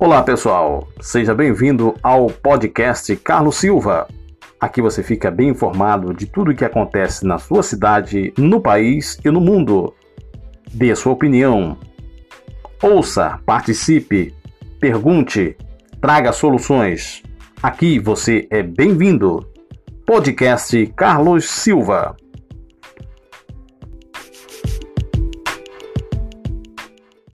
Olá pessoal, seja bem-vindo ao podcast Carlos Silva. Aqui você fica bem informado de tudo o que acontece na sua cidade, no país e no mundo. Dê sua opinião. Ouça, participe, pergunte, traga soluções. Aqui você é bem-vindo. Podcast Carlos Silva.